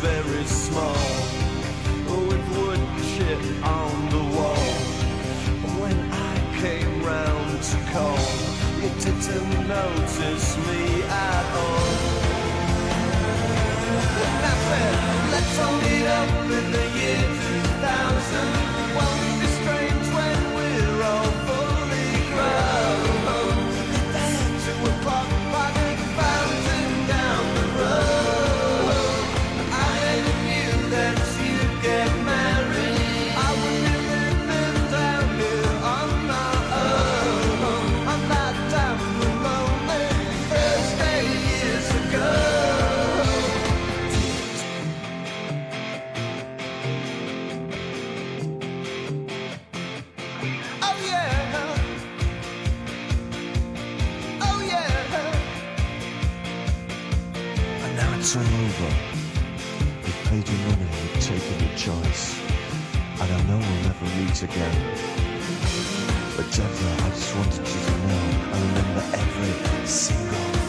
very small with wood chip on the wall. When I came round to call, it didn't notice me at all. And I let's all meet up in the year once again. But Jennifer, I just wanted you to know I remember every single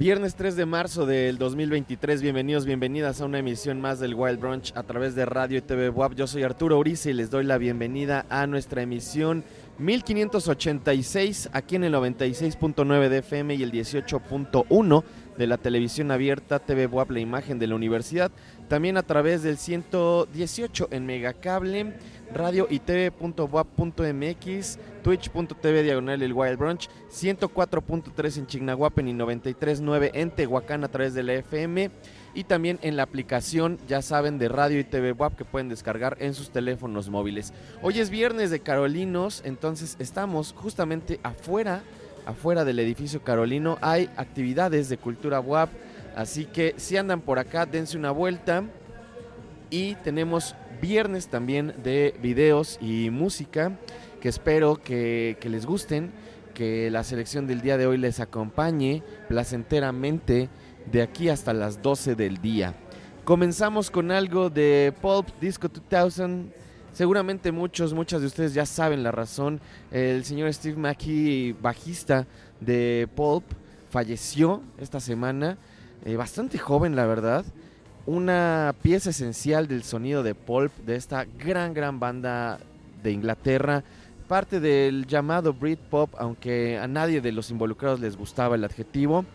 Viernes 3 de marzo del 2023, bienvenidos, bienvenidas a una emisión más del Wild Brunch a través de Radio y TV WAP. Yo soy Arturo Urice y les doy la bienvenida a nuestra emisión 1586 aquí en el 96.9 de FM y el 18.1 de la televisión abierta TV WAP, la imagen de la universidad. También a través del 118 en Megacable, radio y tv.wap.mx, twitch.tv diagonal el Wild Brunch, 104.3 en Chignahuapen y 93.9 en Tehuacán a través de la FM y también en la aplicación, ya saben, de Radio y TV WAP que pueden descargar en sus teléfonos móviles. Hoy es viernes de Carolinos, entonces estamos justamente afuera, afuera del edificio Carolino. Hay actividades de cultura WAP, así que si andan por acá, dense una vuelta. Y tenemos viernes también de videos y música que espero que, les gusten, que la selección del día de hoy les acompañe placenteramente de aquí hasta las 12 del día. Comenzamos con algo de Pulp Disco 2000. Seguramente muchos, muchas de ustedes ya saben la razón. El señor Steve Mackey, bajista de Pulp, falleció esta semana. Eh, bastante joven, la verdad. Una pieza esencial del sonido de Pulp, de esta gran, gran banda de Inglaterra. Parte del llamado Britpop, aunque a nadie de los involucrados les gustaba el adjetivo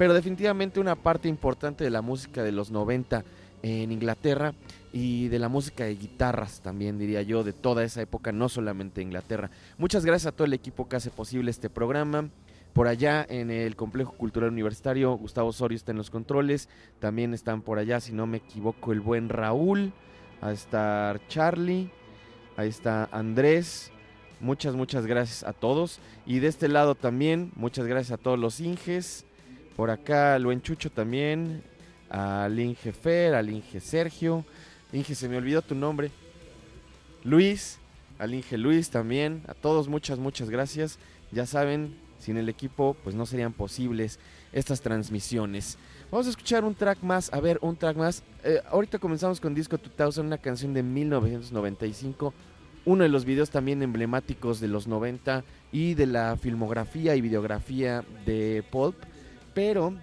pero definitivamente una parte importante de la música de los 90 en Inglaterra y de la música de guitarras también diría yo de toda esa época, no solamente Inglaterra. Muchas gracias a todo el equipo que hace posible este programa. Por allá en el Complejo Cultural Universitario, Gustavo Osorio está en los controles. También están por allá, si no me equivoco, el buen Raúl. Ahí está Charlie. Ahí está Andrés. Muchas, muchas gracias a todos. Y de este lado también, muchas gracias a todos los Inges. Por acá al buen Chucho también, al Inge Fer, al Inge Sergio. Inge, se me olvidó tu nombre. Luis, al Inge Luis también. A todos muchas, muchas gracias. Ya saben, sin el equipo pues no serían posibles estas transmisiones. Vamos a escuchar un track más, a ver, un track más. Eh, ahorita comenzamos con Disco 2000, una canción de 1995. Uno de los videos también emblemáticos de los 90 y de la filmografía y videografía de Pulp pero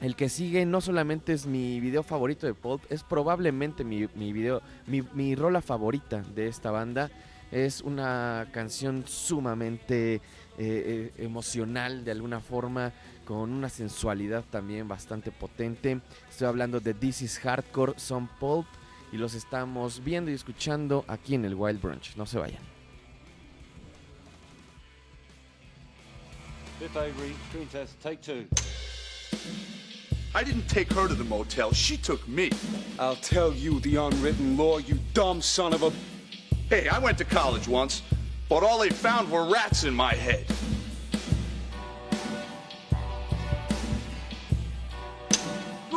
el que sigue no solamente es mi video favorito de Pulp, es probablemente mi, mi video, mi, mi, rola favorita de esta banda. Es una canción sumamente eh, eh, emocional de alguna forma, con una sensualidad también bastante potente. Estoy hablando de This is Hardcore, son Pulp, y los estamos viendo y escuchando aquí en el Wild Brunch. No se vayan. Fifth Avery, screen test, take two. I didn't take her to the motel. She took me. I'll tell you the unwritten law, you dumb son of a. Hey, I went to college once, but all they found were rats in my head.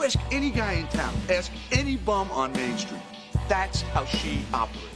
Ask any guy in town, ask any bum on Main Street. That's how she operates.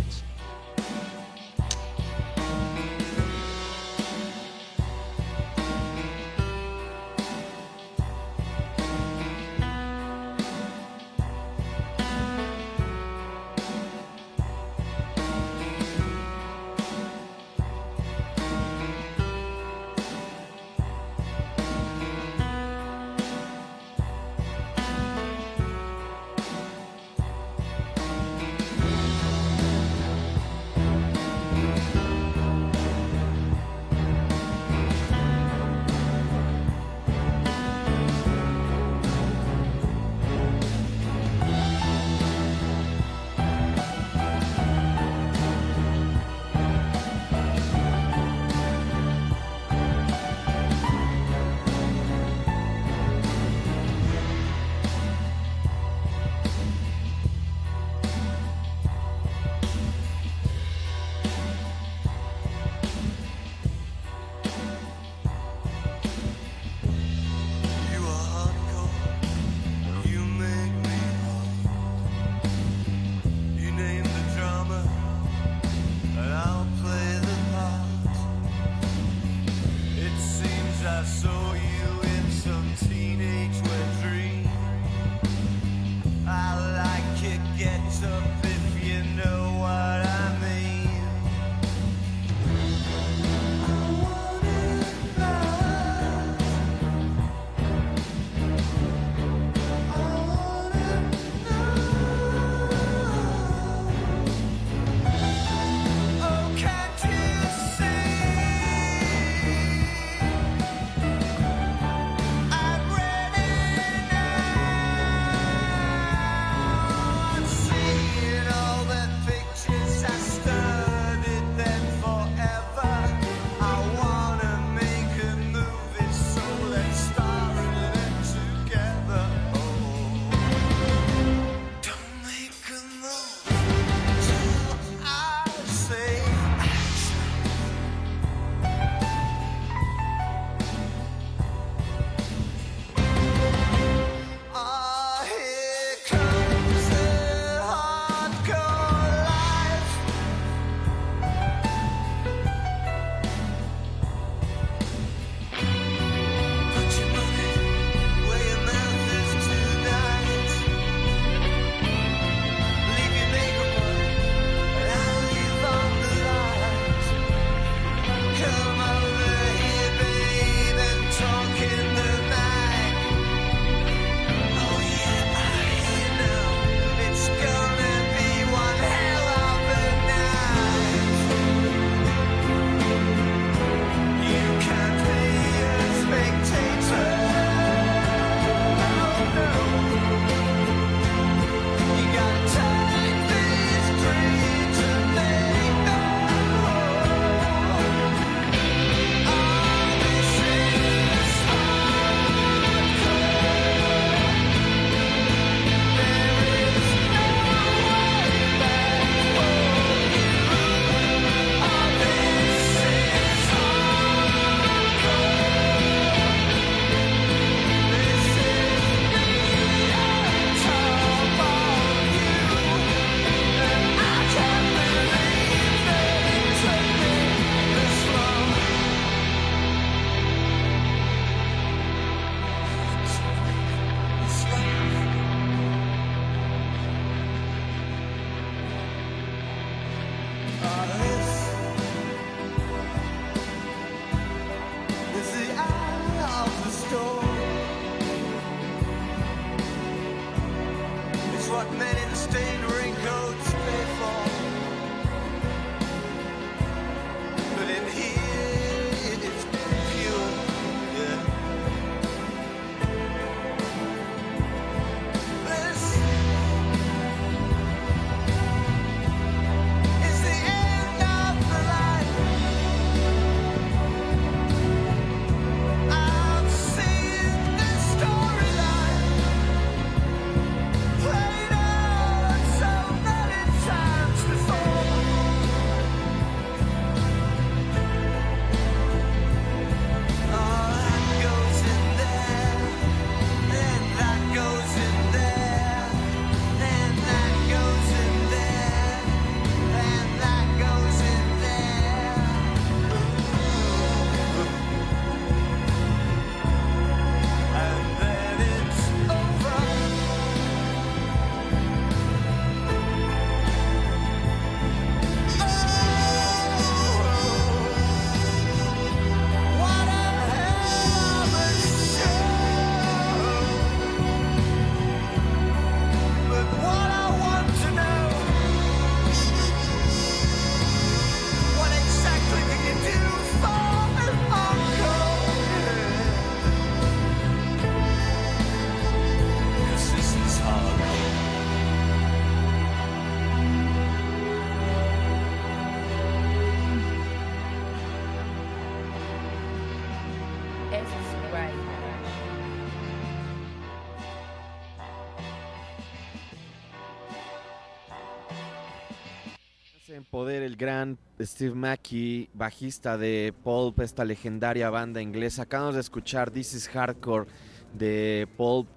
Gran Steve Mackey, bajista de Pulp, esta legendaria banda inglesa. Acabamos de escuchar This is Hardcore de Pulp.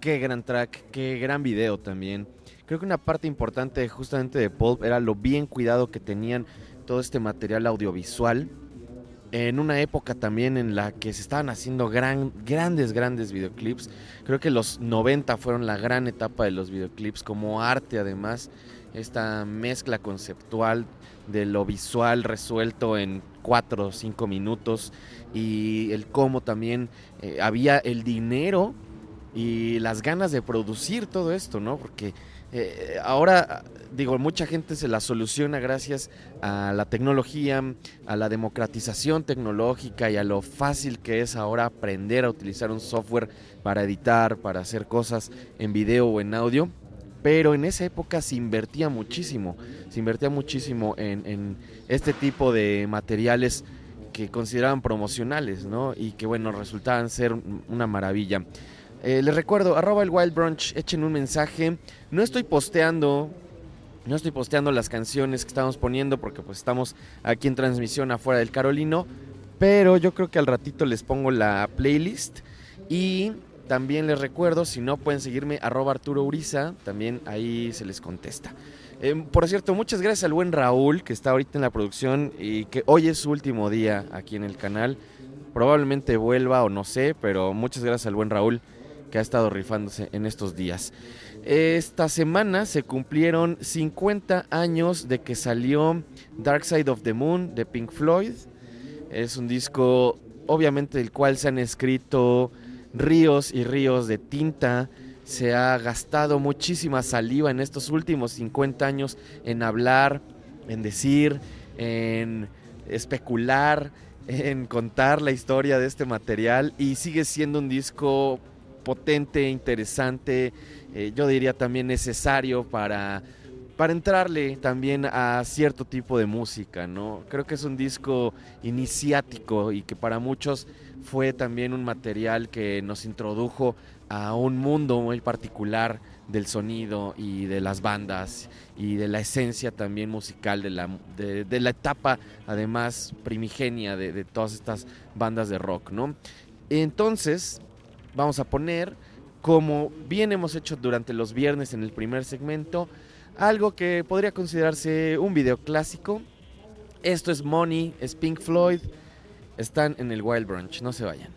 Qué gran track, qué gran video también. Creo que una parte importante justamente de Pulp era lo bien cuidado que tenían todo este material audiovisual. En una época también en la que se estaban haciendo gran, grandes, grandes videoclips. Creo que los 90 fueron la gran etapa de los videoclips como arte además esta mezcla conceptual de lo visual resuelto en cuatro o cinco minutos y el cómo también eh, había el dinero y las ganas de producir todo esto, ¿no? Porque eh, ahora, digo, mucha gente se la soluciona gracias a la tecnología, a la democratización tecnológica y a lo fácil que es ahora aprender a utilizar un software para editar, para hacer cosas en video o en audio pero en esa época se invertía muchísimo, se invertía muchísimo en, este tipo de materiales que consideraban promocionales, ¿no? Y que bueno, resultaban ser una maravilla. Eh, les recuerdo, arroba el Wild Brunch, echen un mensaje. No estoy posteando, no estoy posteando las canciones que estamos poniendo porque pues estamos aquí en transmisión afuera del Carolino, pero yo creo que al ratito les pongo la playlist y también les recuerdo, si no pueden seguirme, arroba Arturo Uriza, también ahí se les contesta. Eh, por cierto, muchas gracias al buen Raúl, que está ahorita en la producción y que hoy es su último día aquí en el canal. Probablemente vuelva o no sé, pero muchas gracias al buen Raúl, que ha estado rifándose en estos días. Esta semana se cumplieron 50 años de que salió Dark Side of the Moon de Pink Floyd. Es un disco, obviamente, del cual se han escrito ríos y ríos de tinta. Se ha gastado muchísima saliva en estos últimos 50 años en hablar, en decir, en especular, en contar la historia de este material y sigue siendo un disco potente, interesante, eh, yo diría también necesario para, para entrarle también a cierto tipo de música, ¿no? Creo que es un disco iniciático y que para muchos fue también un material que nos introdujo a un mundo muy particular del sonido y de las bandas y de la esencia también musical de la, de, la etapa además primigenia de, de, todas estas bandas de rock, ¿no? Entonces vamos a poner, como bien hemos hecho durante los viernes en el primer segmento, algo que podría considerarse un video clásico. Esto es Money, es Pink Floyd. Están en el Wild Brunch, no se vayan.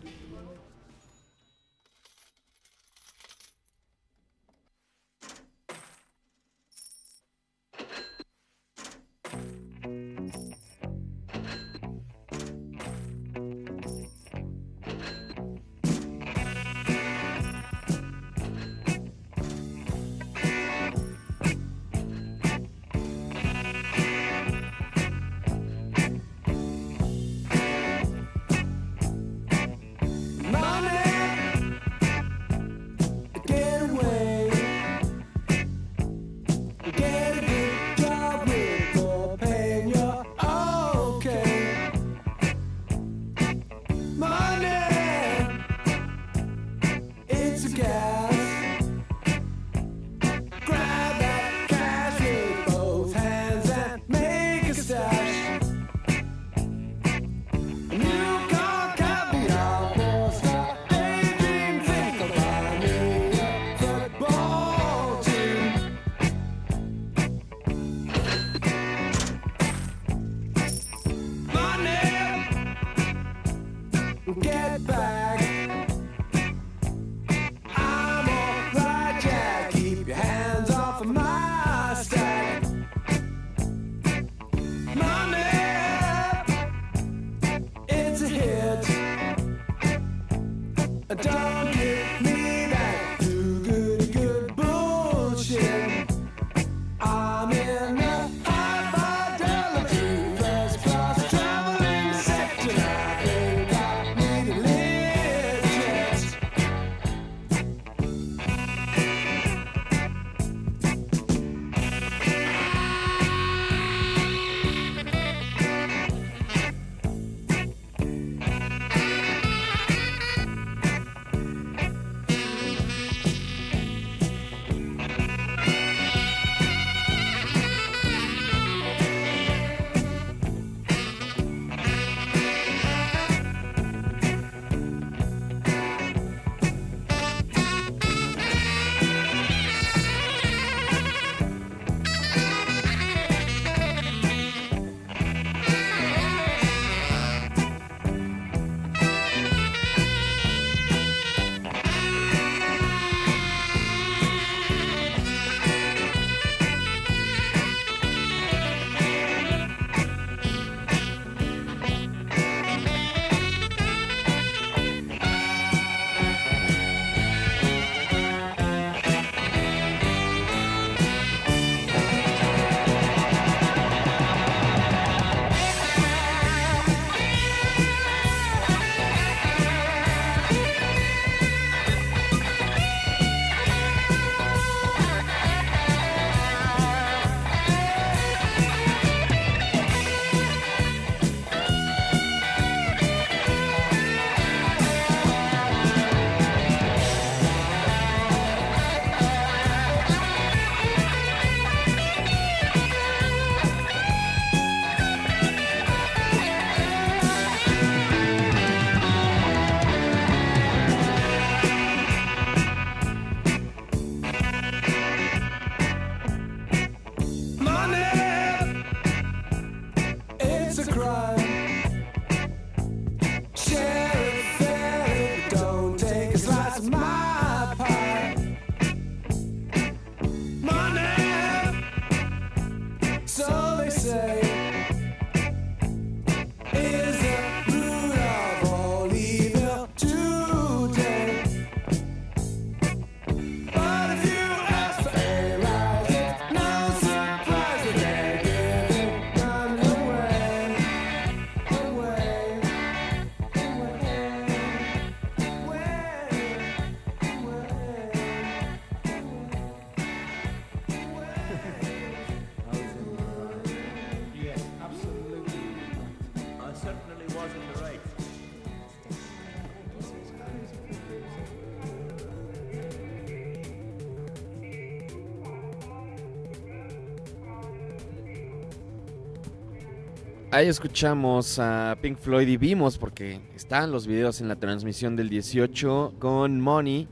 Ahí escuchamos a Pink Floyd y vimos, porque están los videos en la transmisión del 18 con Money.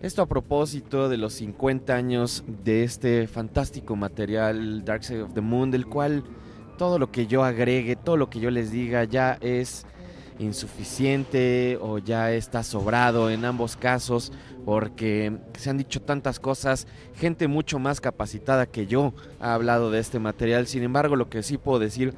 Esto a propósito de los 50 años de este fantástico material Dark Side of the Moon, del cual todo lo que yo agregue, todo lo que yo les diga ya es insuficiente o ya está sobrado en ambos casos porque se han dicho tantas cosas, gente mucho más capacitada que yo ha hablado de este material, sin embargo lo que sí puedo decir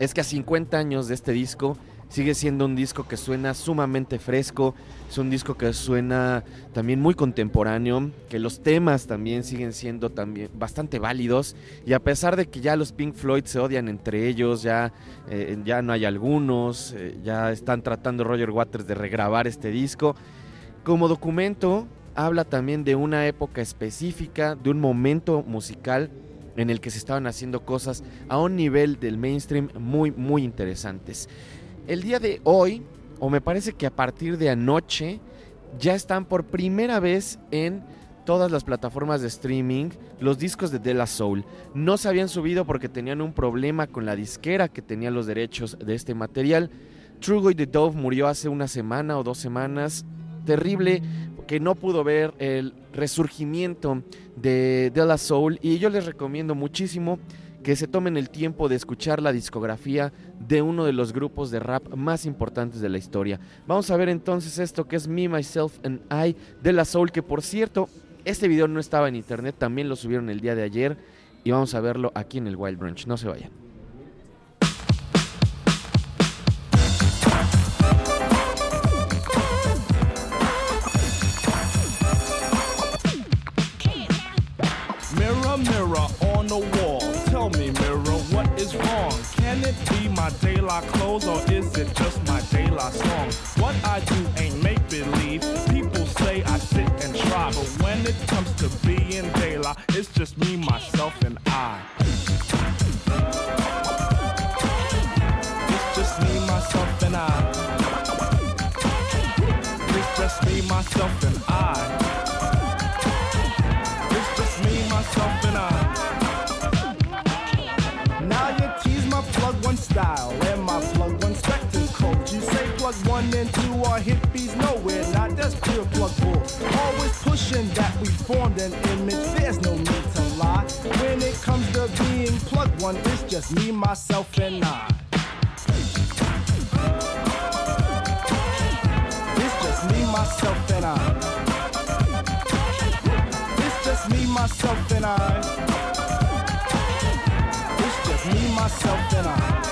es que a 50 años de este disco sigue siendo un disco que suena sumamente fresco, es un disco que suena también muy contemporáneo, que los temas también siguen siendo también bastante válidos y a pesar de que ya los Pink Floyd se odian entre ellos, ya, eh, ya no hay algunos, eh, ya están tratando Roger Waters de regrabar este disco, como documento habla también de una época específica, de un momento musical en el que se estaban haciendo cosas a un nivel del mainstream muy muy interesantes. El día de hoy, o me parece que a partir de anoche, ya están por primera vez en todas las plataformas de streaming los discos de De La Soul. No se habían subido porque tenían un problema con la disquera que tenía los derechos de este material. Trugoy the Dove murió hace una semana o dos semanas. Terrible que no pudo ver el resurgimiento de De La Soul y yo les recomiendo muchísimo que se tomen el tiempo de escuchar la discografía de uno de los grupos de rap más importantes de la historia. Vamos a ver entonces esto que es Me, Myself and I de la Soul, que por cierto, este video no estaba en internet, también lo subieron el día de ayer y vamos a verlo aquí en el Wild Branch. No se vayan. It be my daylight clothes or is it just my daylight song? What I do ain't make believe. People say I sit and try, but when it comes to being daylight, it's just me, myself, and I. Bull. Always pushing that we formed an image. There's no need to lie. When it comes to being plug one, it's just me, myself, and I. It's just me, myself, and I. It's just me, myself, and I. It's just me, myself, and I.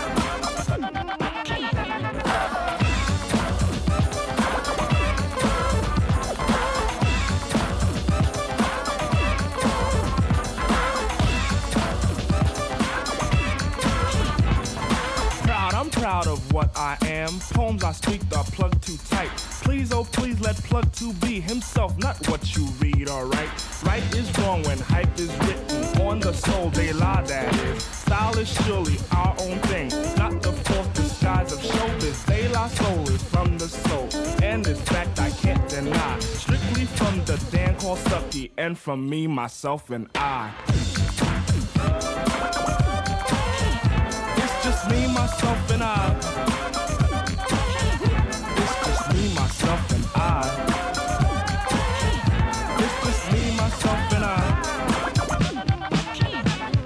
Proud, of what I am. Poems I speak are plug too tight. Please, oh please, let plug two be himself, not what you read, alright? Right is wrong when hype is written on the soul, they lie, that is. Style is surely our own thing, not the fourth disguise of showbiz. They lie soul is from the soul, and this fact I can't deny. Strictly from the Dan called Stucky, and from me, myself, and I. Me, myself, and I. It's just me, myself, and I. It's just me, myself, and I.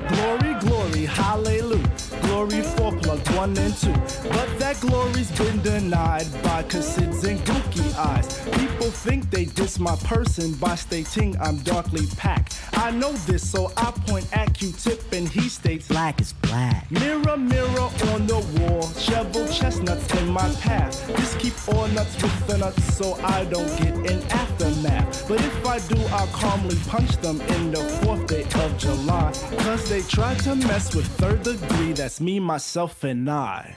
Glory, glory, hallelujah. Glory for plug one and two. But that glory's been denied by Cassids and gooky eyes. People think they diss my person by stating I'm darkly packed. I know this, so I point at Q-tip and he states Black is black. Mirror, mirror on the wall, shovel chestnuts in my path. Just keep all nuts with the nuts so I don't get an aftermath. But if I do, I'll calmly punch them in the fourth day of July. Cause they tried to mess with third degree, that's me, myself, and I.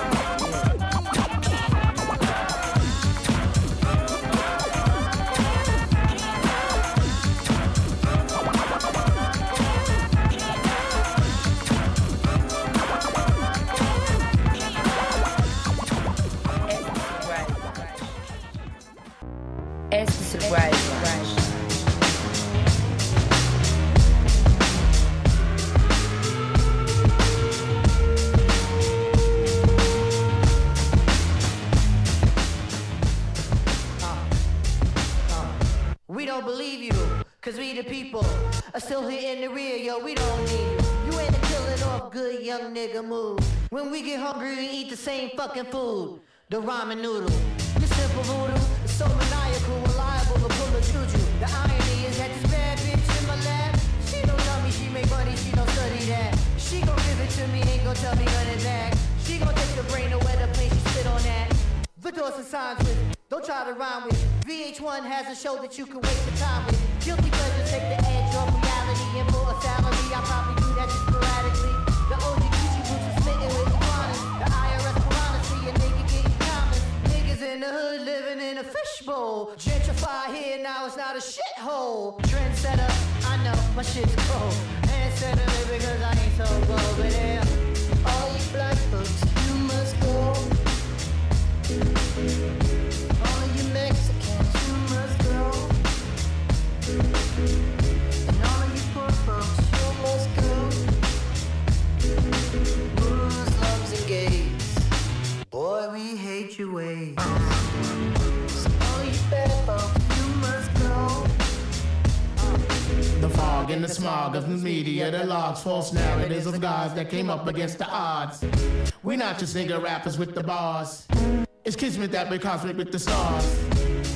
same fucking food. The ramen noodle. You simple voodoo, it's so maniacal, reliable to pull a juju. The irony is that this bad bitch in my lap, she don't tell me she make money, she don't study that. She gon' give it to me, ain't gon' tell me nothing back. She gon' take the brain away the place she spit on that. The doors and signs with, don't try to rhyme with. VH1 has a show that you can waste your time with. Guilty pleasure take the edge off reality and for a salary, I probably do that just sporadically. Fishbowl. Gentrify here, now it's not a shithole. Trendsetter, I know my shit's cold. And said it because I ain't so but yeah. All you black folks, you must go. All you Mexicans, you must go. And all you poor folks, you must go. Muslims and gays, boy, we hate your ways. Fog the smog of the media, the logs, false narratives of gods that came up against the odds. We not just nigga rappers with the bars. It's kismet that we're cosmic with the stars.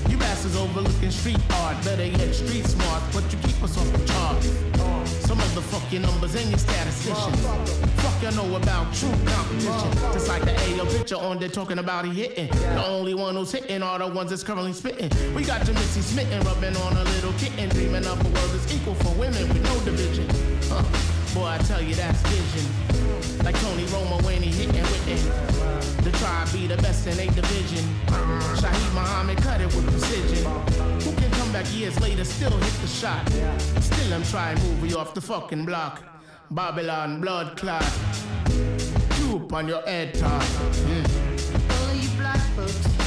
You bastards overlooking street art, better yet street smart, but you keep us off the charts. Some motherfucking numbers and your statisticians. Fuck you know about true competition. Just like the AO picture on there talking about he hitting. The only one who's hitting are the ones that's currently spitting. We got your Missy smitten, rubbing on a little kitten, dreaming up a world that's equal for women with no division. Huh. Boy, I tell you that's vision. Like Tony Romo when he hitting with it. The tribe be the best in a division. Shaheed Muhammad cut it with precision. Who can back years later, still hit the shot? Still I'm trying to move you off the fucking block. Babylon blood clot. Droop on your head top. Mm. All you black folks,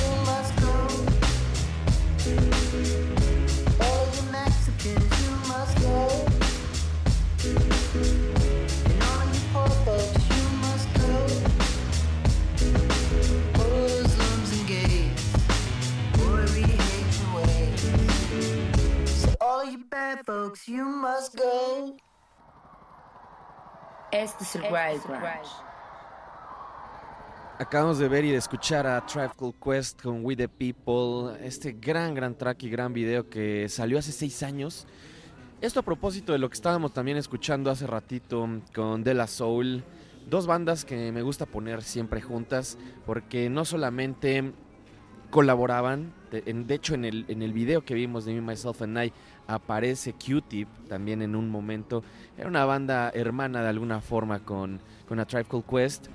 you bad folks, you must go. Este es el Wild Branch. Acabamos de ver y de escuchar a Called Quest con We the People, este gran, gran track y gran video que salió hace seis años. Esto a propósito de lo que estábamos también escuchando hace ratito con De La Soul, dos bandas que me gusta poner siempre juntas porque no solamente colaboraban, de, hecho en el, en el video que vimos de Me, Myself and I aparece Q-Tip también en un momento, era una banda hermana de alguna forma con, con A Tribe Called Quest.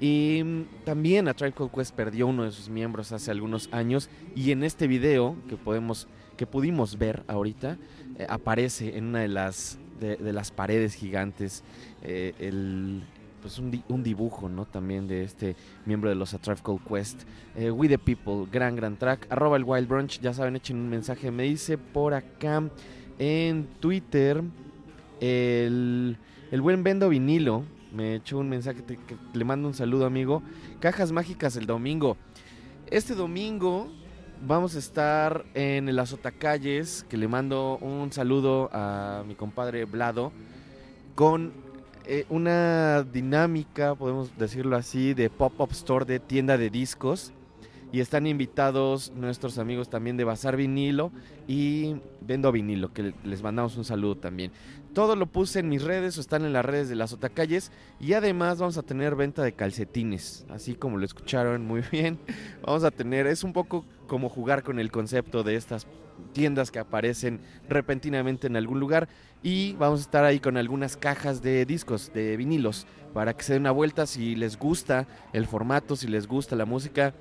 Y mm, también A Tribe Called Quest perdió uno de sus miembros hace algunos años y en este video que podemos que pudimos ver ahorita eh, aparece en una de las de, de las paredes gigantes eh, el pues un, un dibujo no también de este miembro de los A Tribe Quest. Eh, We the People gran gran track. Arroba el Wild Brunch ya saben echen un mensaje me dice por acá en Twitter el, el buen Bendo Vinilo me echó un mensaje te- le mando un saludo amigo. Cajas mágicas el domingo. Este domingo vamos a estar en el Azotacalles, que le mando un saludo a mi compadre Vlado, con eh, una dinámica, podemos decirlo así, de pop-up store de tienda de discos. Y están invitados nuestros amigos también de Bazar Vinilo y Vendo Vinilo, que les mandamos un saludo también. Todo lo puse en mis redes o están en las redes de las Otacalles. Y además vamos a tener venta de calcetines, así como lo escucharon muy bien. Vamos a tener, es un poco como jugar con el concepto de estas tiendas que aparecen repentinamente en algún lugar. Y vamos a estar ahí con algunas cajas de discos, de vinilos, para que se den una vuelta si les gusta el formato, si les gusta la música.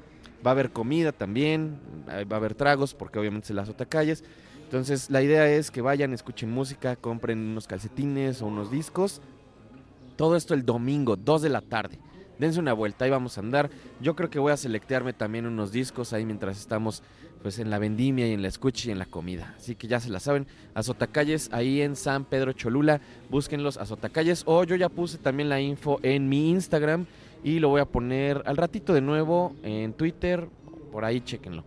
Va a haber comida también, eh, va a haber tragos, porque obviamente se las otacalles. Entonces la idea es que vayan, escuchen música, compren unos calcetines o unos discos. Todo esto el domingo, 2 de la tarde. Dense una vuelta, ahí vamos a andar. Yo creo que voy a selectearme también unos discos ahí mientras estamos pues en la vendimia y en la escucha y en la comida. Así que ya se la saben, Azotacalles ahí en San Pedro Cholula, búsquenlos Azotacalles o yo ya puse también la info en mi Instagram y lo voy a poner al ratito de nuevo en Twitter, por ahí chequenlo.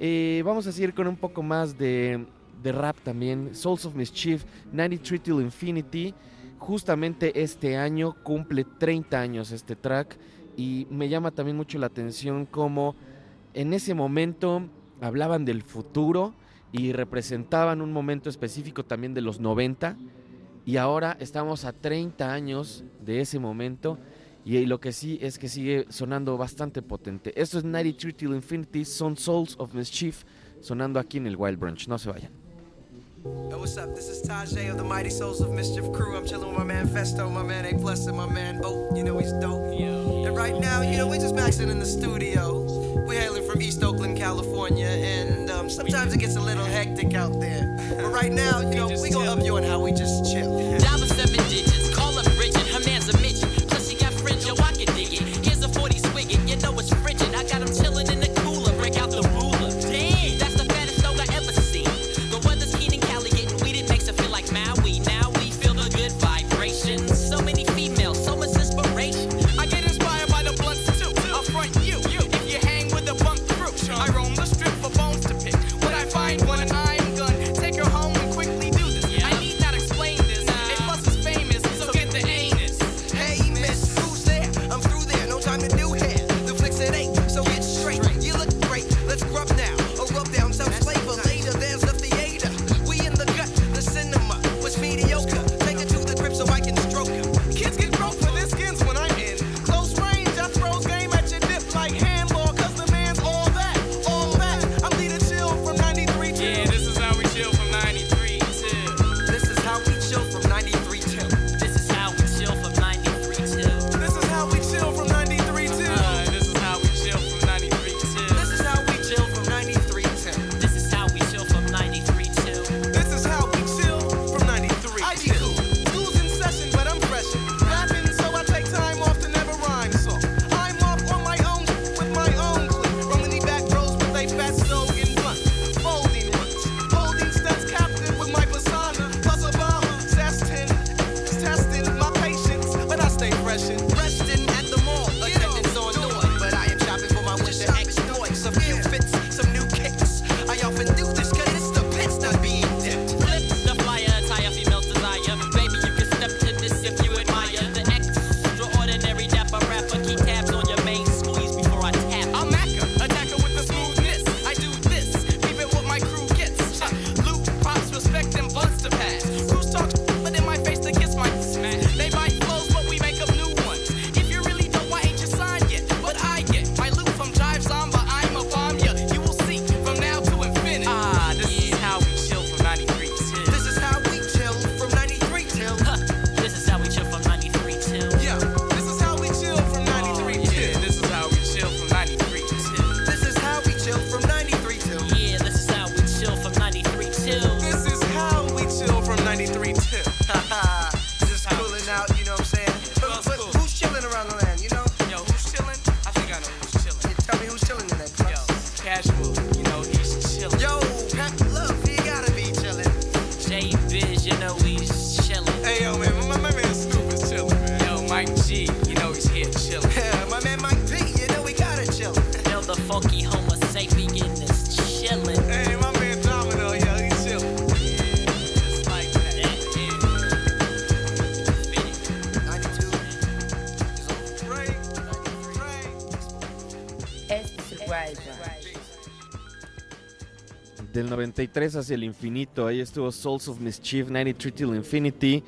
Eh, vamos a seguir con un poco más de, de rap también, Souls of Mischief, 93 Till Infinity, justamente este año cumple 30 años este track y me llama también mucho la atención como en ese momento hablaban del futuro y representaban un momento específico también de los 90 y ahora estamos a 30 años de ese momento y eh, lo que sí es que sigue sonando bastante potente. Esto es 93 Till Infinity, son Souls of Mischief sonando aquí en el Wild Brunch. No se vayan. Yo, what's up? This is Tajay of the Mighty Souls of Mischief Crew. I'm chilling with my man Festo, my man A Plus, and my man Boat. You know he's dope. Yo. And right now, you know, we're just maxing in the studio. We're hailing from East Oakland, California, and um, sometimes it gets a little hectic out there. But right now, you know, we gonna up you on how we just chill. 93 hacia el infinito. Ahí estuvo Souls of Mischief, 93 till infinity.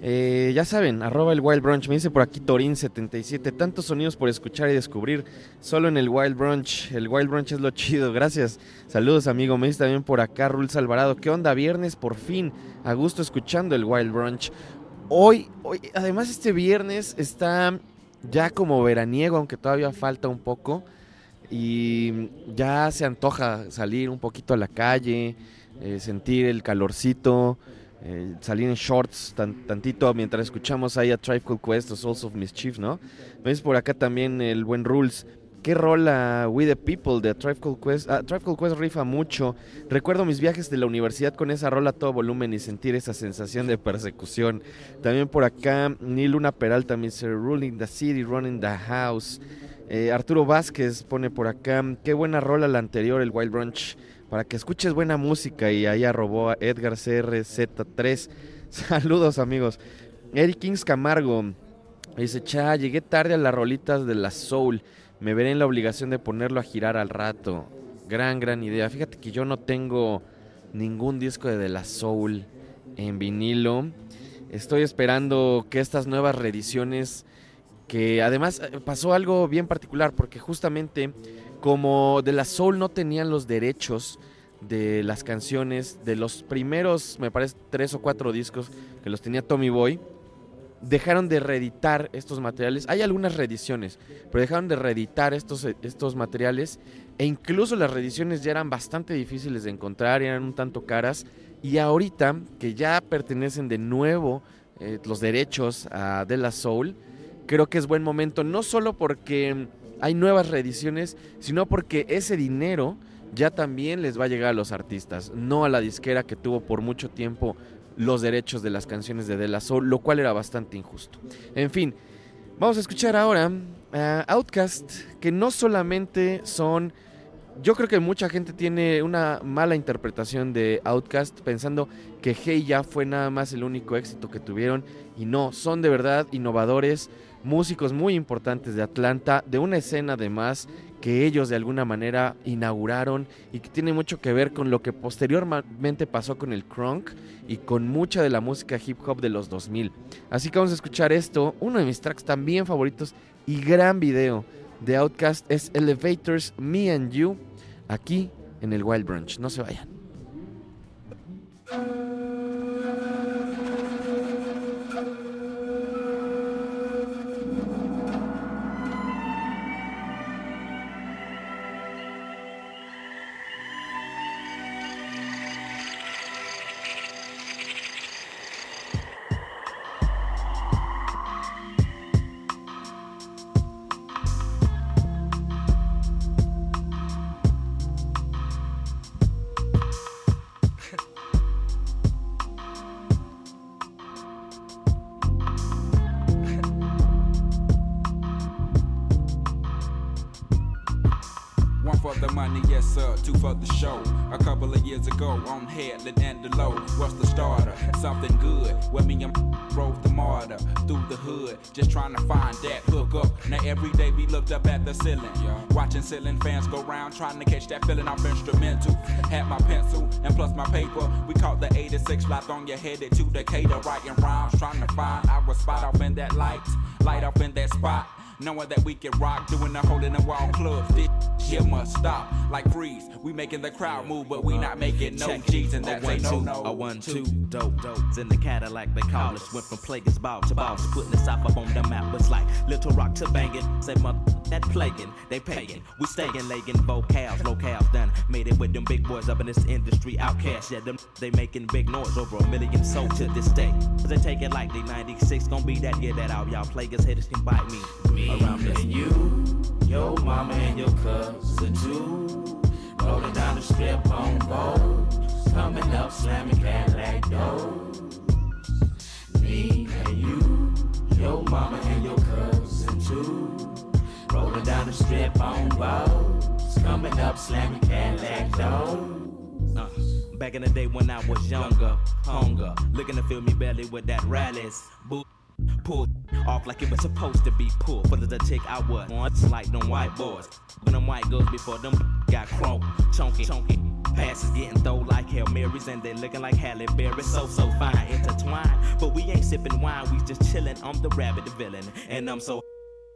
Eh, ya saben, arroba el Wild Brunch. Me dice por aquí Torín77. Tantos sonidos por escuchar y descubrir. Solo en el Wild Brunch. El Wild Brunch es lo chido. Gracias. Saludos, amigo. Me dice también por acá Rules Alvarado. ¿Qué onda? Viernes por fin. A gusto escuchando el Wild Brunch. Hoy, hoy, además este viernes está ya como veraniego, aunque todavía falta un poco y ya se antoja salir un poquito a la calle, eh, sentir el calorcito, eh, salir en shorts tantito mientras escuchamos ahí a Tribe Quest o Souls of Mischief, ¿no? Ves por acá también el buen Rules. ¿Qué rola We the People de Tribe Quest? Ah, Quest rifa mucho. Recuerdo mis viajes de la universidad con esa rola a todo volumen y sentir esa sensación de persecución. También por acá Neil Luna Peralta me dice Ruling the City, Running the House. Eh, Arturo Vázquez pone por acá, qué buena rola la anterior, el Wild Brunch, para que escuches buena música y ahí arrobó a Edgar CRZ3. Saludos amigos. Eric Kings Camargo dice, cha, llegué tarde a las rolitas de la Soul, me veré en la obligación de ponerlo a girar al rato. Gran, gran idea. Fíjate que yo no tengo ningún disco de, de la Soul en vinilo. Estoy esperando que estas nuevas reediciones que además eh, pasó algo bien particular, porque justamente como De La Soul no tenían los derechos de las canciones de los primeros, me parece, tres o cuatro discos que los tenía Tommy Boy, dejaron de reeditar estos materiales. Hay algunas reediciones, pero dejaron de reeditar estos, estos materiales e incluso las reediciones ya eran bastante difíciles de encontrar, eran un tanto caras. Y ahorita que ya pertenecen de nuevo eh, los derechos a De La Soul, creo que es buen momento, no solo porque hay nuevas reediciones, sino porque ese dinero ya también les va a llegar a los artistas, no a la disquera que tuvo por mucho tiempo los derechos de las canciones de De La Soul, lo cual era bastante injusto. En fin, vamos a escuchar ahora a Outcast, que no solamente son... Yo creo que mucha gente tiene una mala interpretación de Outcast pensando que Hey Ya fue nada más el único éxito que tuvieron y no, son de verdad innovadores, músicos muy importantes de Atlanta, de una escena además que ellos de alguna manera inauguraron y que tiene mucho que ver con lo que posteriormente pasó con el crunk y con mucha de la música hip hop de los 2000. Así que vamos a escuchar esto, uno de mis tracks también favoritos y gran video de Outkast es Elevators Me and You aquí en el Wild Brunch. No se vayan. Yes sir, two for the show. A couple of years ago, on Headland and the low, what's the starter? Something good. with me and drove the martyr through the hood, just trying to find that hook up. Now every day we looked up at the ceiling, watching ceiling fans go round, trying to catch that feeling off instrumental. Had my pencil and plus my paper. We caught the 86 flat on your headed to Decatur, writing rhymes, trying to find our spot off in that light, light up in that spot. Knowing that we can rock, doing the hole in the wall club. This shit must stop. Like freeze, we making the crowd move, but we not making no G's, and a that's a no no. A one, two, dope, dope. In the Cadillac, they call us. Went from Plagueis ball to boss, putting the south up on the map. It's like Little Rock to banging. Say, mother, that plaguing, they paying. We staying, legging vocals, locales done. Made it with them big boys up in this industry. Outcast, yeah, them they making big noise over a million sold to this day. They take it like they 96, gonna be that year that out. Y'all Plagueis haters can bite me. Me around this. and you, your mama and your cousin too. Rolling down the strip on gold. Coming up, slamming Cadillac doors. Me and you, your mama and your cousin too. Rolling down the strip on gold. Coming up, slamming Cadillac doors. Uh, back in the day when I was younger, hunger, looking to fill me belly with that rallies. Boo. Pull off like it was supposed to be pulled. Full of the tick I was once like them white boys. When them white girls before them got crunk, chunky, chunky. Passes getting thrown like Hail Marys and they looking like Halle Berry. So, so fine, intertwined. But we ain't sipping wine, we just chilling. I'm the rabbit, the villain. And I'm so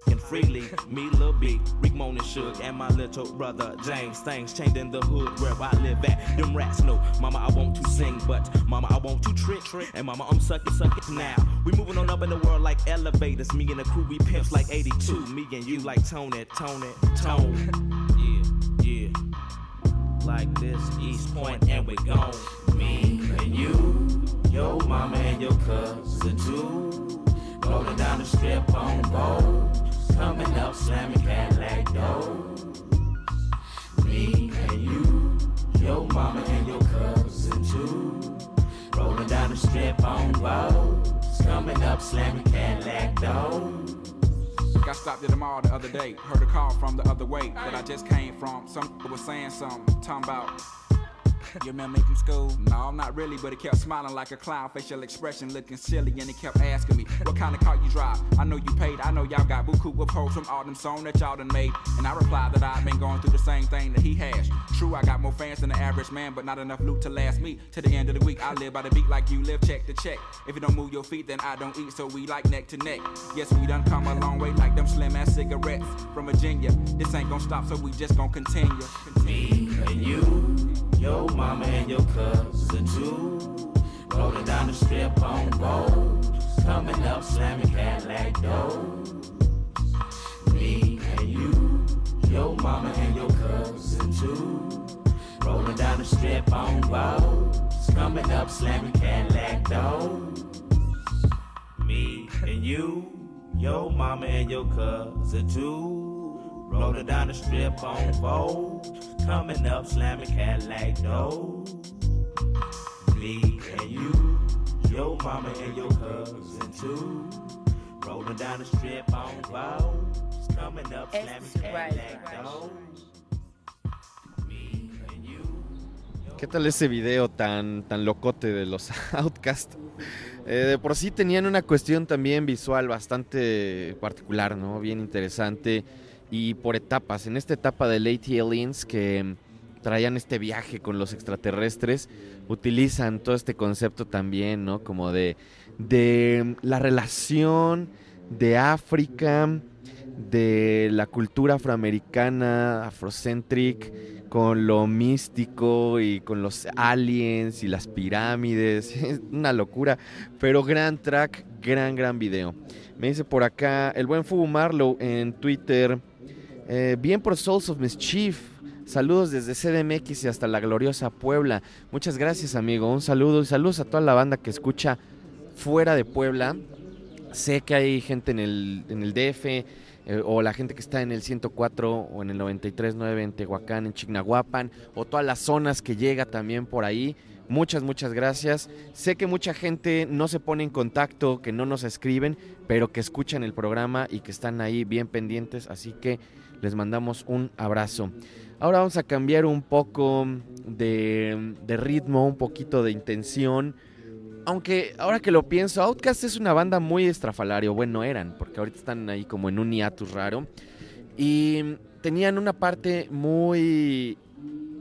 and freely, me, Lil B, Rick Moan and Suge, and my little brother James. Things changed in the hood where I live at. Them rats know, Mama, I want to sing, but Mama, I want to trick, and Mama, I'm sucking, sucking now. We moving on up in the world like elevators. Me and the crew, we pimps like 82. Me and you like Tony, Tony, Tone. Yeah, yeah. Like this, East Point, and we gone. Me and you, your mama and your cousin too. Rolling down the strip on gold. Coming up, slamming Cadillac doors. Me and you, your mama and your cousin too. Rolling down the strip on gold. Coming up, slamming Cadillac doors. Got stopped at the mall the other day. Heard a call from the other way that I just came from. Some was saying something, talking about You man me from school? No, I'm not really, but he kept smiling like a clown, facial expression looking silly, and he kept asking me, What kind of car you drive? I know you paid, I know y'all got buku of hoes from all them songs that y'all done made. And I replied that I've been going through the same thing that he has. True, I got more fans than the average man, but not enough loot to last me. To the end of the week, I live by the beat like you live, check to check. If you don't move your feet, then I don't eat, so we like neck to neck. Yes, we done come a long way, like them slim ass cigarettes from Virginia. This ain't gonna stop, so we just gonna continue. Me and you, your mama and your cousin too. Rolling down the strip on gold. Coming up, slamming Cadillac dough. Me and you, your mama and your cousin too. Rolling down the strip on gold. Coming up, slamming Cadillac dough. Me and you, your mama and your cousin too. Rolling down the strip on gold. Coming up, slamming Cadillac dough. Me and you, your mama and your cousin too. Rolling down the strip on gold. Coming up, slamming Cadillac dough. ¿Qué tal ese video tan, tan locote de los Outcast? Eh, de por sí tenían una cuestión también visual bastante particular, ¿no? Bien interesante y por etapas. En esta etapa de Late Aliens que traían este viaje con los extraterrestres, utilizan todo este concepto también, ¿no? Como de, de la relación de África, de la cultura afroamericana, afrocentric, con lo místico y con los aliens y las pirámides. Es una locura, pero gran track, gran, gran video. Me dice por acá el buen Fubu Marlow en Twitter. eh, bien por Souls of Mischief. Saludos desde CDMX y hasta la gloriosa Puebla. Muchas gracias, amigo. Un saludo y saludos a toda la banda que escucha fuera de Puebla. Sé que hay gente en el, en el DF eh, o la gente que está en el 104 o en el 93.9 en Tehuacán, en Chignahuapan o todas las zonas que llega también por ahí. Muchas, muchas gracias. Sé que mucha gente no se pone en contacto, que no nos escriben, pero que escuchan el programa y que están ahí bien pendientes, así que les mandamos un abrazo. Ahora vamos a cambiar un poco de, de ritmo, un poquito de intención. Aunque ahora que lo pienso, Outcast es una banda muy estrafalario. Bueno, eran, porque ahorita están ahí como en un hiatus raro. Y tenían una parte muy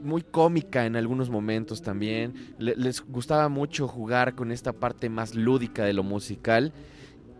muy cómica en algunos momentos también. Le- les gustaba mucho jugar con esta parte más lúdica de lo musical.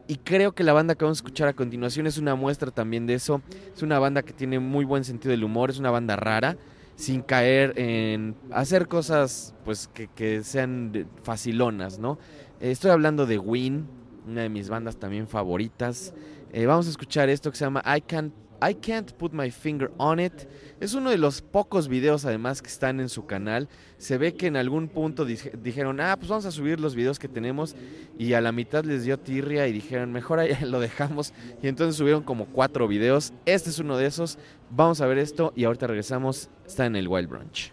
Y creo que la banda que vamos a escuchar a continuación es una muestra también de eso. Es una banda que tiene muy buen sentido del humor, es una banda rara, sin caer en hacer cosas pues que, que sean facilonas, ¿no? Eh, estoy hablando de Win, una de mis bandas también favoritas. Eh, vamos a escuchar esto que se llama I Can't, I Can't Put My Finger on It. Es uno de los pocos videos además que están en su canal. Se ve que en algún punto dije- dijeron, ah, pues vamos a subir los videos que tenemos. Y a la mitad les dio tirria y dijeron, mejor ahí lo dejamos. Y entonces subieron como cuatro videos. Este es uno de esos. Vamos a ver esto y ahorita regresamos. Está en el Wild Brunch.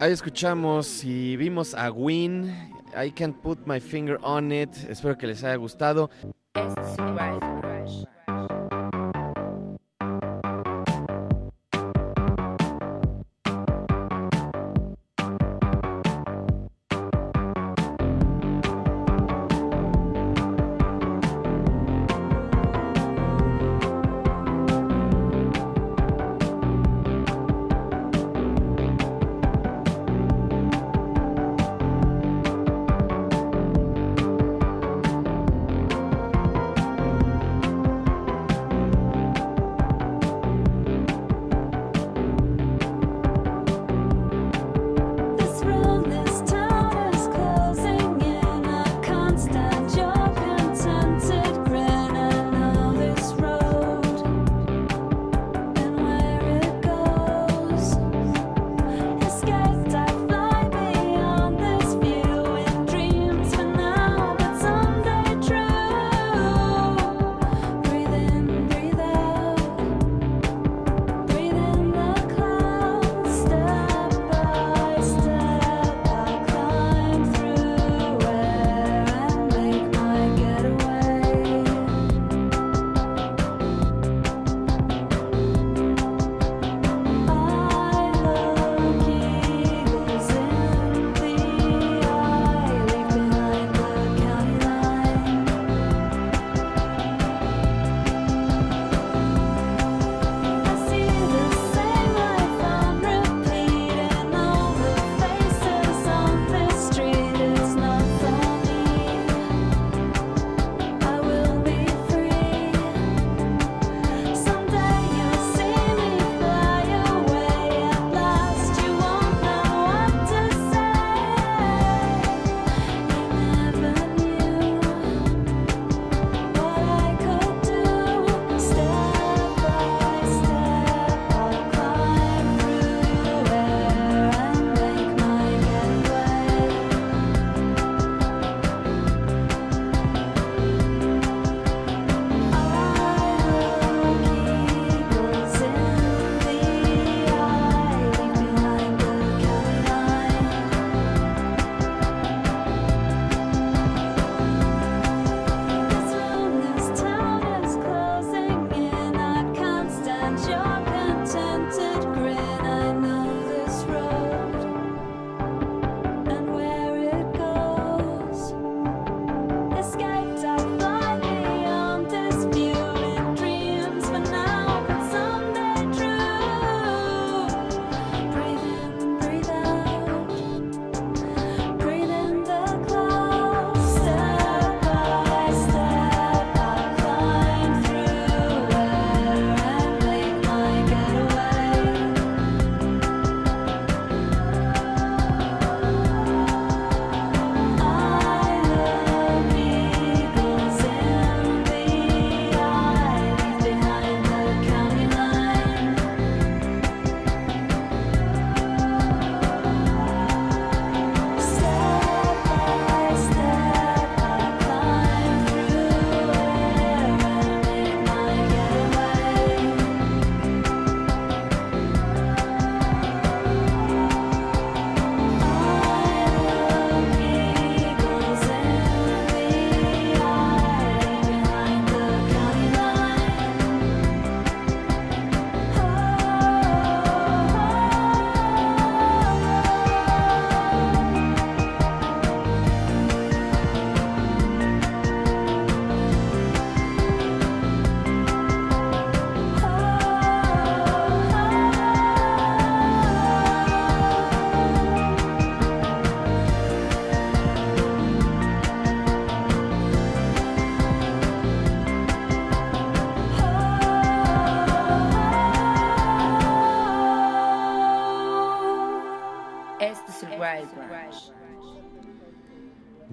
Ahí escuchamos y vimos a Win. I can't put my finger on it. Espero que les haya gustado.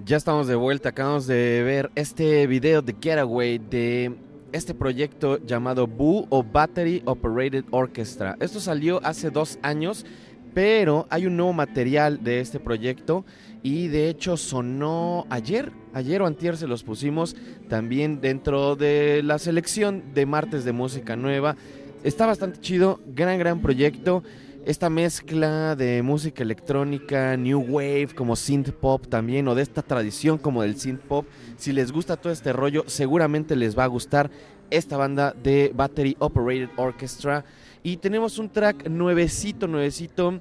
Ya estamos de vuelta, acabamos de ver este video de Getaway de este proyecto llamado Boo o Battery Operated Orchestra. Esto salió hace dos años, pero hay un nuevo material de este proyecto y de hecho sonó ayer, ayer o antier se los pusimos también dentro de la selección de martes de música nueva. Está bastante chido, gran, gran proyecto. Esta mezcla de música electrónica, new wave, como synth pop también, o de esta tradición como del synth pop. Si les gusta todo este rollo, seguramente les va a gustar esta banda de Battery Operated Orchestra. Y tenemos un track nuevecito, nuevecito.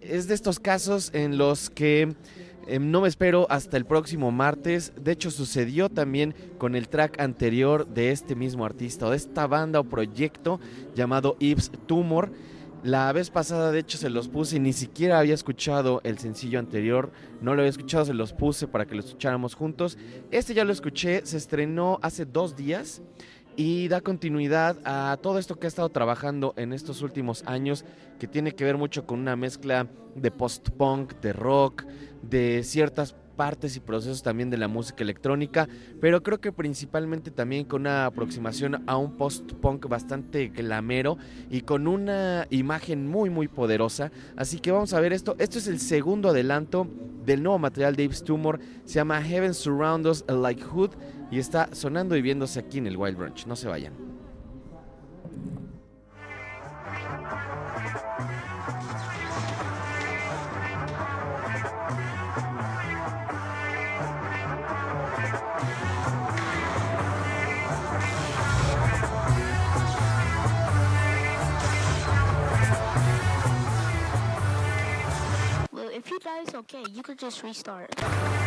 Es de estos casos en los que eh, no me espero hasta el próximo martes. De hecho, sucedió también con el track anterior de este mismo artista o de esta banda o proyecto llamado Yves Tumor. La vez pasada, de hecho, se los puse y ni siquiera había escuchado el sencillo anterior. No lo había escuchado, se los puse para que lo escucháramos juntos. Este ya lo escuché, se estrenó hace dos días y da continuidad a todo esto que ha estado trabajando en estos últimos años, que tiene que ver mucho con una mezcla de post-punk, de rock, de ciertas partes y procesos también de la música electrónica, pero creo que principalmente también con una aproximación a un post-punk bastante glamero y con una imagen muy muy poderosa. Así que vamos a ver esto. Esto es el segundo adelanto del nuevo material de Yves Tumor. Se llama Heaven Surround Us Like Hood y está sonando y viéndose aquí en el Wild Brunch. No se vayan. Well, if you die, it's okay. You could just restart.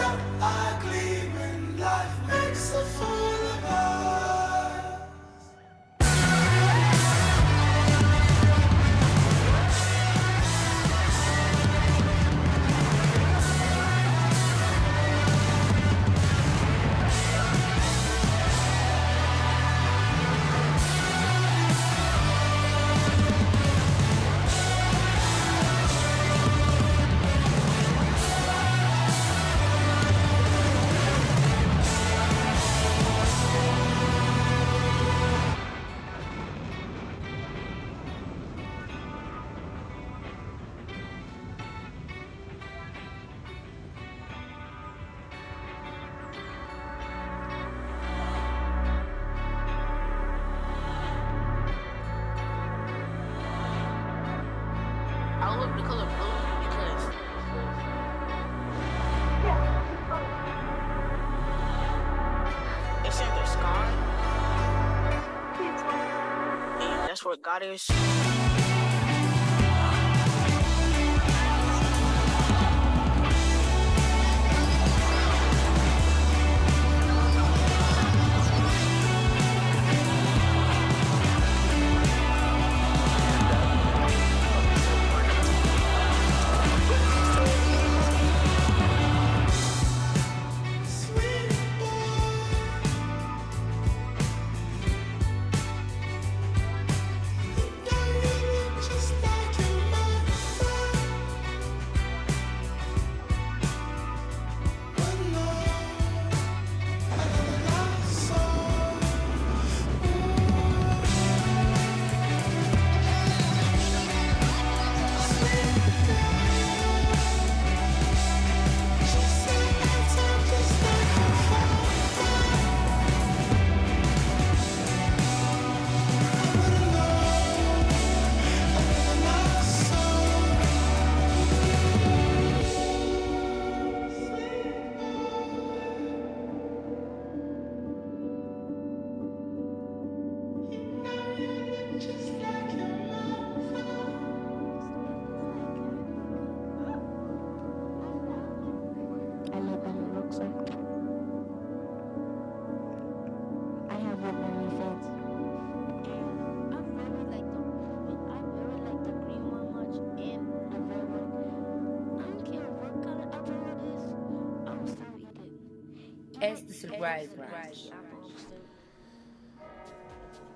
I And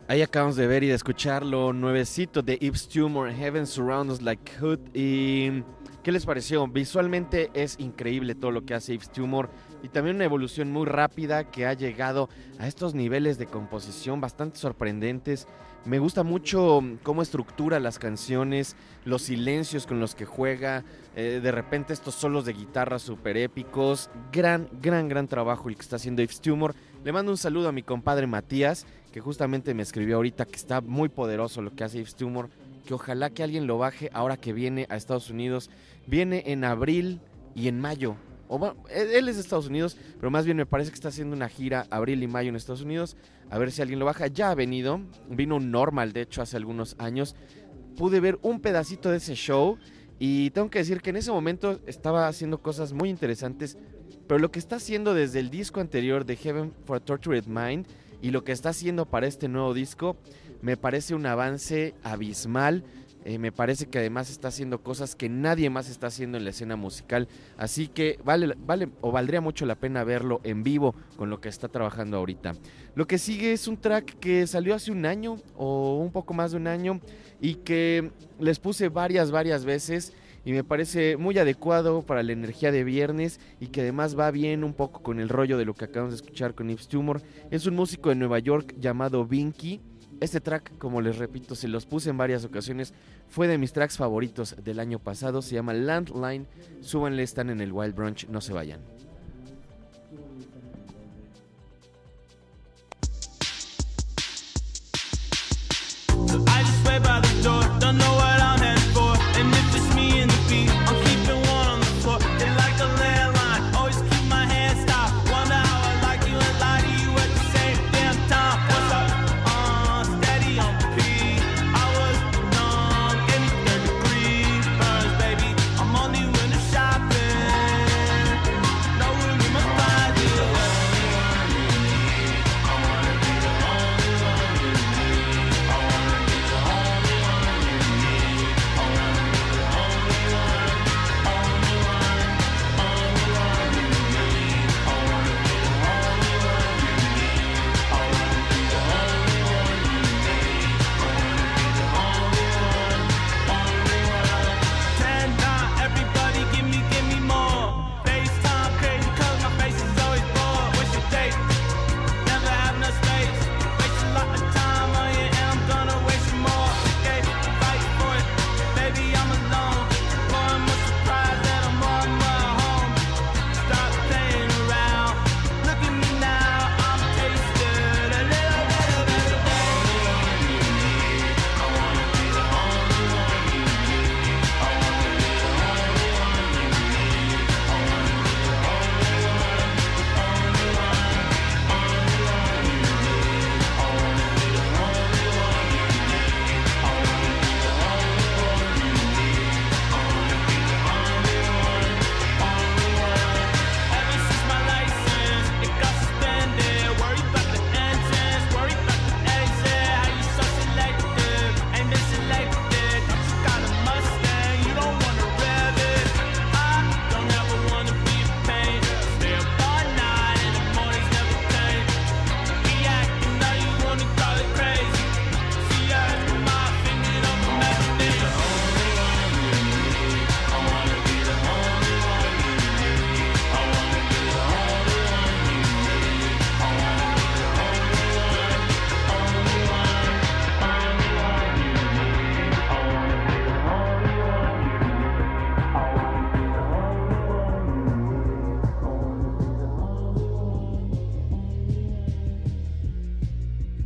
Ahí acabamos de ver y de escuchar lo nuevecito de Yves Tumor, Heaven Surrounds Like Hood. ¿Y qué les pareció? Visualmente es increíble todo lo que hace Yves Tumor y también una evolución muy rápida que ha llegado a estos niveles de composición bastante sorprendentes. Me gusta mucho cómo estructura las canciones, los silencios con los que juega, eh, de repente estos solos de guitarra súper épicos. Gran, gran, gran trabajo el que está haciendo Yves Tumor. Le mando un saludo a mi compadre Matías, que justamente me escribió ahorita que está muy poderoso lo que hace Yves Tumor, que ojalá que alguien lo baje ahora que viene a Estados Unidos. Viene en abril y en mayo. O bueno, él es de Estados Unidos, pero más bien me parece que está haciendo una gira abril y mayo en Estados Unidos. A ver si alguien lo baja. Ya ha venido. Vino normal, de hecho, hace algunos años. Pude ver un pedacito de ese show. Y tengo que decir que en ese momento estaba haciendo cosas muy interesantes. Pero lo que está haciendo desde el disco anterior de Heaven for a Tortured Mind y lo que está haciendo para este nuevo disco me parece un avance abismal. Eh, me parece que además está haciendo cosas que nadie más está haciendo en la escena musical. Así que vale, vale o valdría mucho la pena verlo en vivo con lo que está trabajando ahorita. Lo que sigue es un track que salió hace un año o un poco más de un año y que les puse varias, varias veces y me parece muy adecuado para la energía de viernes y que además va bien un poco con el rollo de lo que acabamos de escuchar con Yves Tumor. Es un músico de Nueva York llamado Vinky. Este track, como les repito, se los puse en varias ocasiones, fue de mis tracks favoritos del año pasado, se llama Landline. Súbanle, están en el Wild Brunch, no se vayan.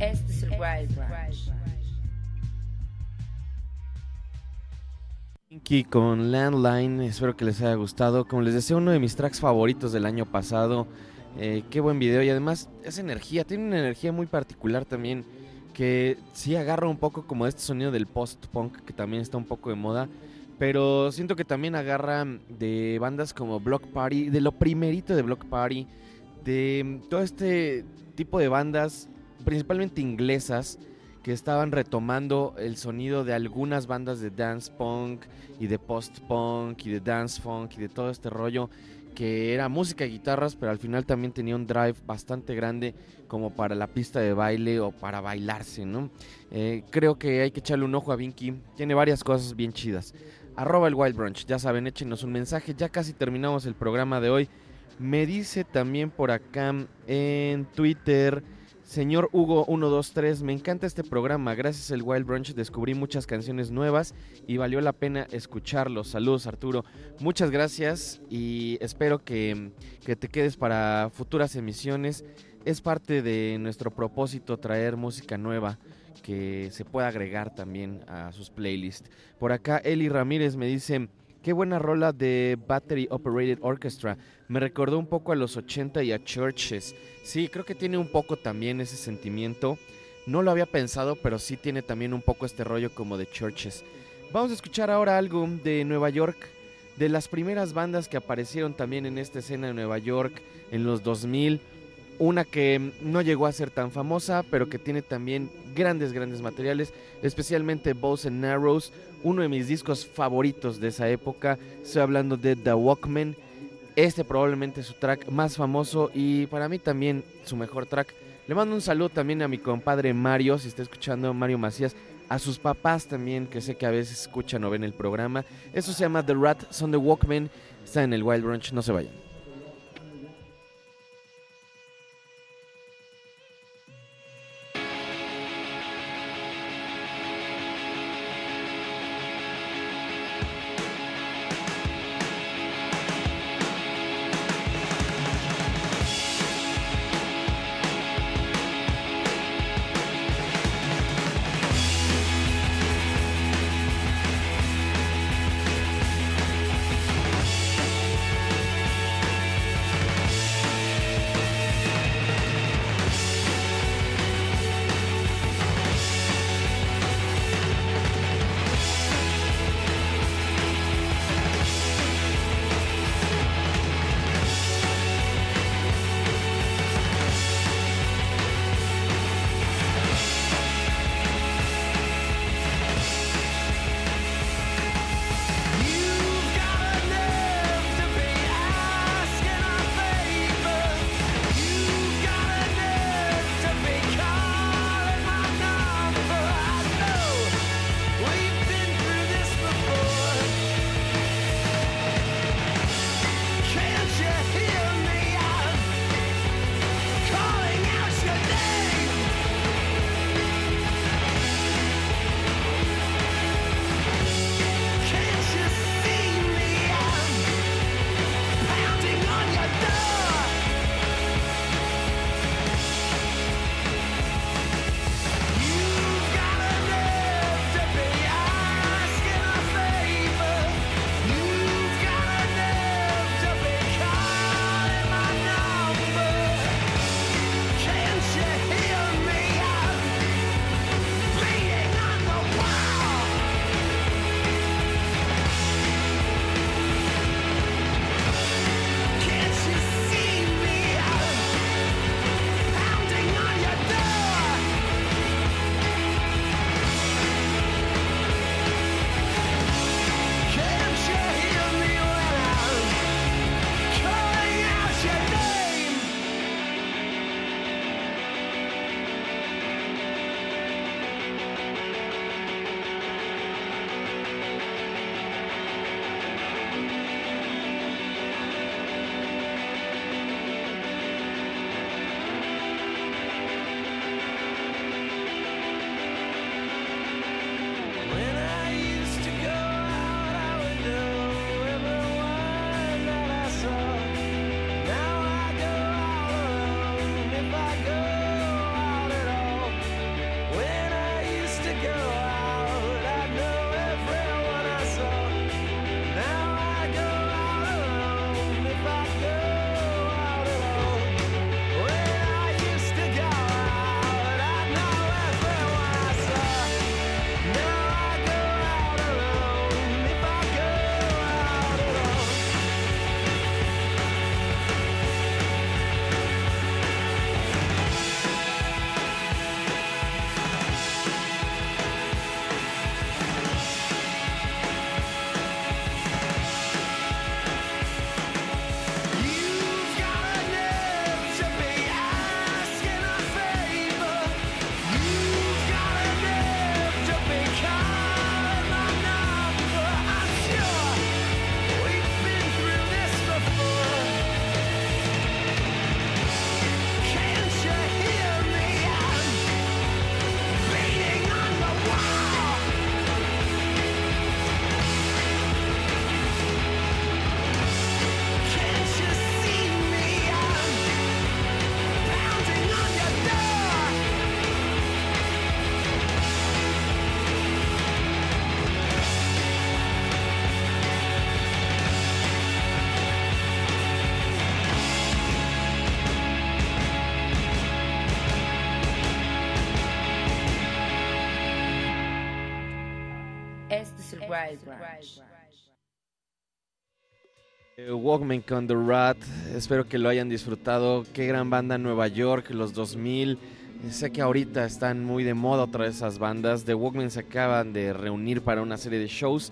Este es el Wild Branch. Pinky con Landline, espero que les haya gustado. Como les decía, uno de mis tracks favoritos del año pasado. Eh, qué buen video y además es energía, tiene una energía muy particular también que sí agarra un poco como este sonido del post-punk que también está un poco de moda. Pero siento que también agarra de bandas como Block Party, de lo primerito de Block Party, de todo este tipo de bandas, principalmente inglesas, que estaban retomando el sonido de algunas bandas de dance punk y de post punk y de dance funk y de todo este rollo que era música y guitarras, pero al final también tenía un drive bastante grande como para la pista de baile o para bailarse, ¿no? Eh, creo que hay que echarle un ojo a Vinky, tiene varias cosas bien chidas. Arroba el Wild Brunch, ya saben, échenos un mensaje, ya casi terminamos el programa de hoy. Me dice también por acá en Twitter, señor Hugo123, me encanta este programa, gracias al Wild Brunch descubrí muchas canciones nuevas y valió la pena escucharlos. Saludos Arturo, muchas gracias y espero que, que te quedes para futuras emisiones. Es parte de nuestro propósito traer música nueva que se pueda agregar también a sus playlists. Por acá Eli Ramírez me dice, qué buena rola de Battery Operated Orchestra. Me recordó un poco a los 80 y a Churches. Sí, creo que tiene un poco también ese sentimiento. No lo había pensado, pero sí tiene también un poco este rollo como de Churches. Vamos a escuchar ahora algo de Nueva York, de las primeras bandas que aparecieron también en esta escena de Nueva York en los 2000 una que no llegó a ser tan famosa, pero que tiene también grandes, grandes materiales, especialmente Bows and Narrows, uno de mis discos favoritos de esa época. Estoy hablando de The Walkman. Este probablemente es su track más famoso y para mí también su mejor track. Le mando un saludo también a mi compadre Mario, si está escuchando Mario Macías, a sus papás también, que sé que a veces escuchan o ven el programa. Eso se llama The Rat, son The Walkman, está en el Wild Brunch, no se vayan. Eh, Walkman con The Rat, espero que lo hayan disfrutado. Qué gran banda Nueva York, los 2000. Eh, Sé que ahorita están muy de moda otra vez esas bandas. The Walkmen se acaban de reunir para una serie de shows.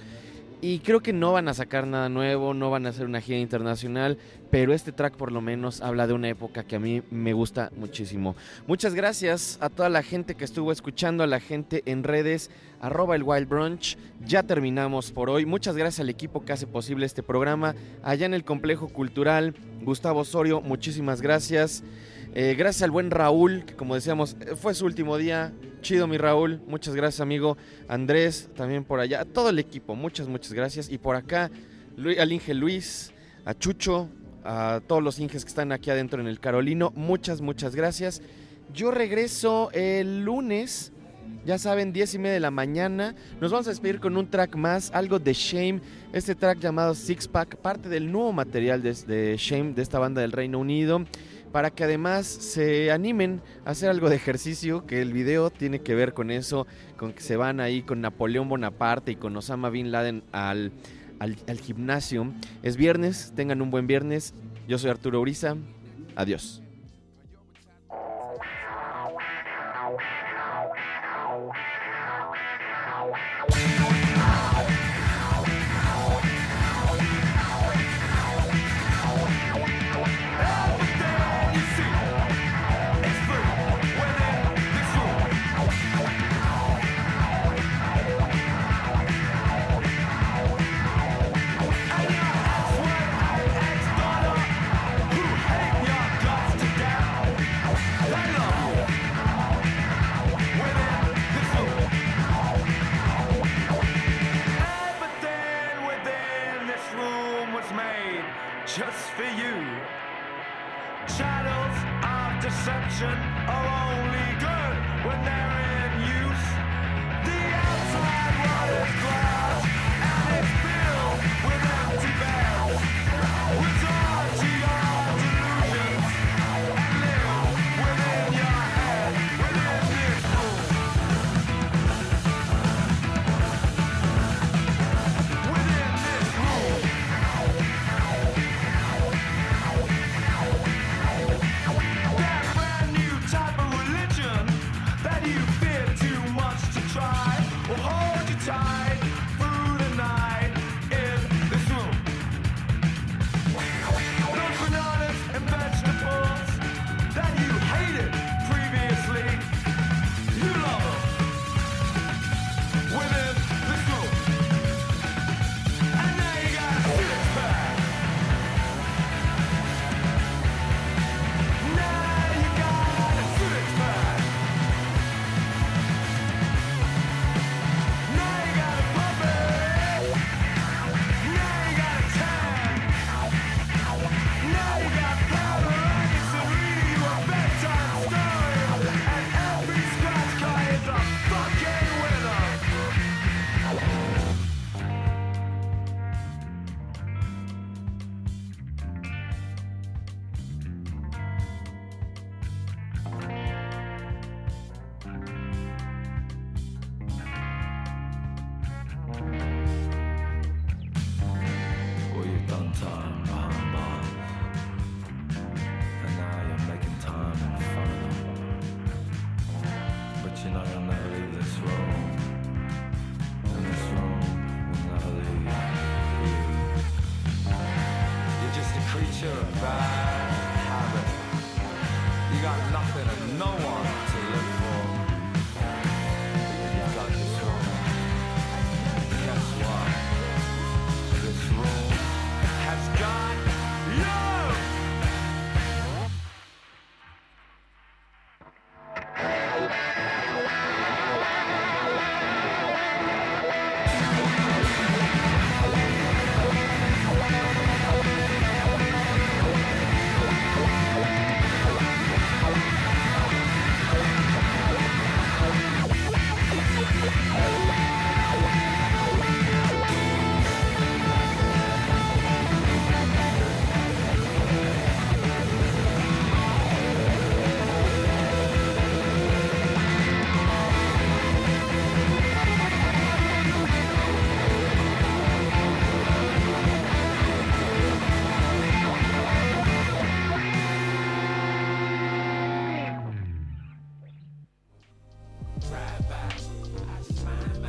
Y creo que no van a sacar nada nuevo, no van a hacer una gira internacional, pero este track por lo menos habla de una época que a mí me gusta muchísimo. Muchas gracias a toda la gente que estuvo escuchando, a la gente en redes, arroba el Wild Brunch. Ya terminamos por hoy. Muchas gracias al equipo que hace posible este programa. Allá en el Complejo Cultural, Gustavo Osorio, muchísimas gracias. Eh, gracias al buen Raúl, que como decíamos, eh, fue su último día. Chido, mi Raúl. Muchas gracias, amigo. Andrés, también por allá. Todo el equipo, muchas, muchas gracias. Y por acá, Lu- al Inge Luis, a Chucho, a todos los Inges que están aquí adentro en el Carolino. Muchas, muchas gracias. Yo regreso el lunes. Ya saben, 10 y media de la mañana. Nos vamos a despedir con un track más, algo de Shame. Este track llamado Six Pack, parte del nuevo material de Shame, de esta banda del Reino Unido. Para que además se animen a hacer algo de ejercicio, que el video tiene que ver con eso, con que se van ahí con Napoleón Bonaparte y con Osama Bin Laden al, al, al gimnasio. Es viernes, tengan un buen viernes. Yo soy Arturo Uriza. Adiós.